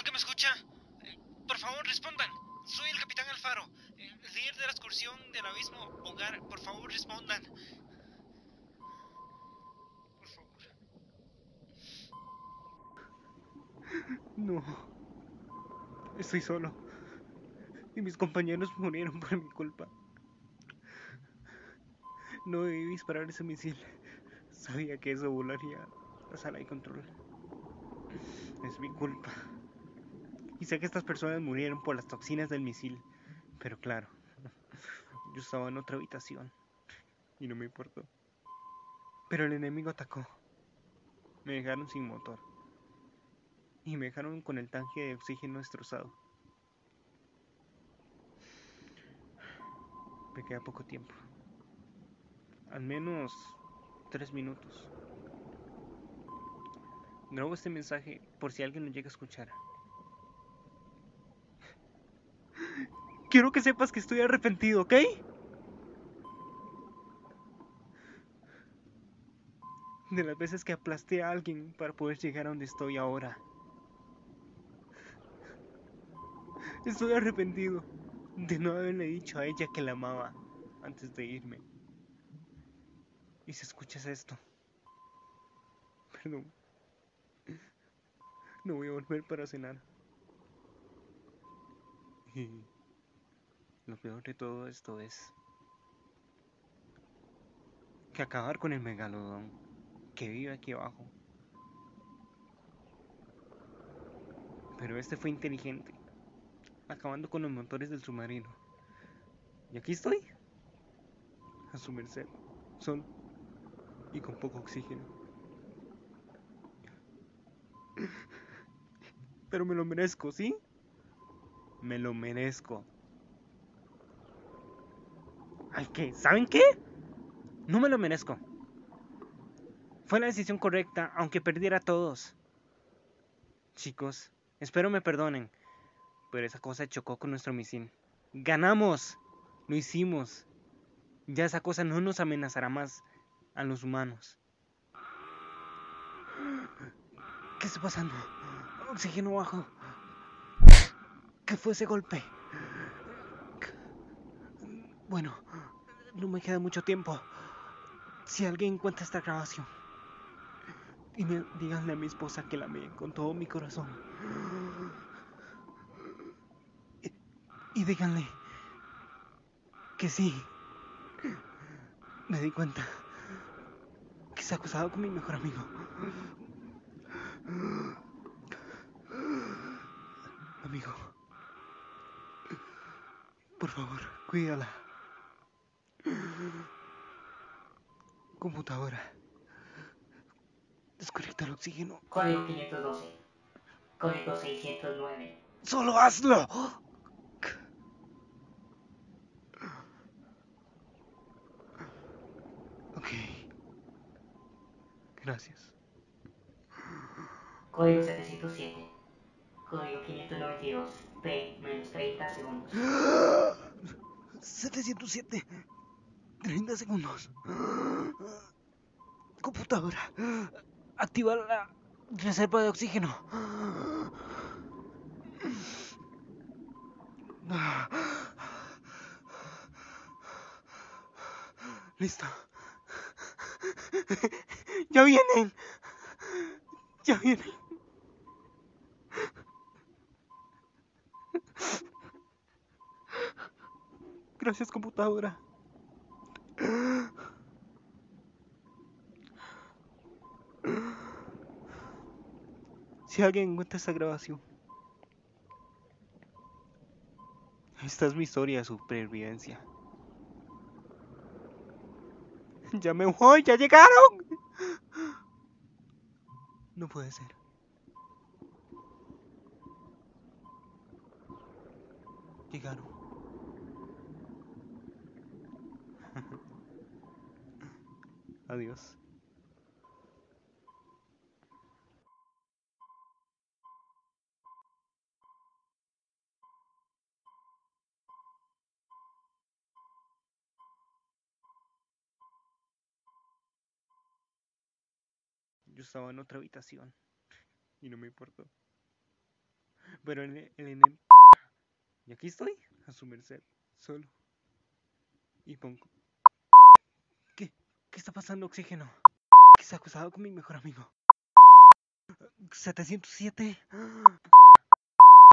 ¿Alguien me escucha? Por favor, respondan. Soy el capitán Alfaro, el líder de la excursión del abismo hogar. Por favor, respondan. Por favor. No. Estoy solo. Y mis compañeros murieron por mi culpa. No debí disparar ese misil. Sabía que eso volaría a sala de control. Es mi culpa. Y sé que estas personas murieron por las toxinas del misil. Pero claro, yo estaba en otra habitación. Y no me importó. Pero el enemigo atacó. Me dejaron sin motor. Y me dejaron con el tanque de oxígeno destrozado. Me queda poco tiempo. Al menos tres minutos. Grabo este mensaje por si alguien lo llega a escuchar. Quiero que sepas que estoy arrepentido, ¿ok? De las veces que aplasté a alguien para poder llegar a donde estoy ahora. Estoy arrepentido de no haberle dicho a ella que la amaba antes de irme. Y si escuchas esto, perdón. No voy a volver para cenar. Lo peor de todo esto es que acabar con el megalodón que vive aquí abajo. Pero este fue inteligente, acabando con los motores del submarino. Y aquí estoy, a su merced, solo y con poco oxígeno. Pero me lo merezco, ¿sí? Me lo merezco. ¿Al qué? ¿Saben qué? No me lo merezco. Fue la decisión correcta, aunque perdiera a todos. Chicos, espero me perdonen, pero esa cosa chocó con nuestro misil. ¡Ganamos! Lo hicimos. Ya esa cosa no nos amenazará más a los humanos. ¿Qué está pasando? Oxígeno bajo. ¿Qué fue ese golpe? Bueno, no me queda mucho tiempo. Si alguien encuentra esta grabación, díganle a mi esposa que la amé con todo mi corazón. Y, y díganle que sí. Me di cuenta que se ha acusado con mi mejor amigo. Amigo, por favor, cuídala. Computadora. Desconecta el oxígeno. Código 512. Código 609. ¡Solo hazlo! Ok. Gracias. Código 707. Código 592. P menos 30 segundos. 707. 30 segundos. Computadora. Activa la reserva de oxígeno. Listo. Ya vienen. Ya vienen. Gracias, computadora. Si alguien encuentra esta grabación, esta es mi historia de supervivencia. Ya me voy, ya llegaron. No puede ser. Llegaron. Adiós. Yo estaba en otra habitación y no me importó. Pero en el, en el- Y aquí estoy, a su merced, solo. Y pongo... ¿Qué? ¿Qué está pasando, oxígeno? ¿Qué se ha acusado con mi mejor amigo? 707.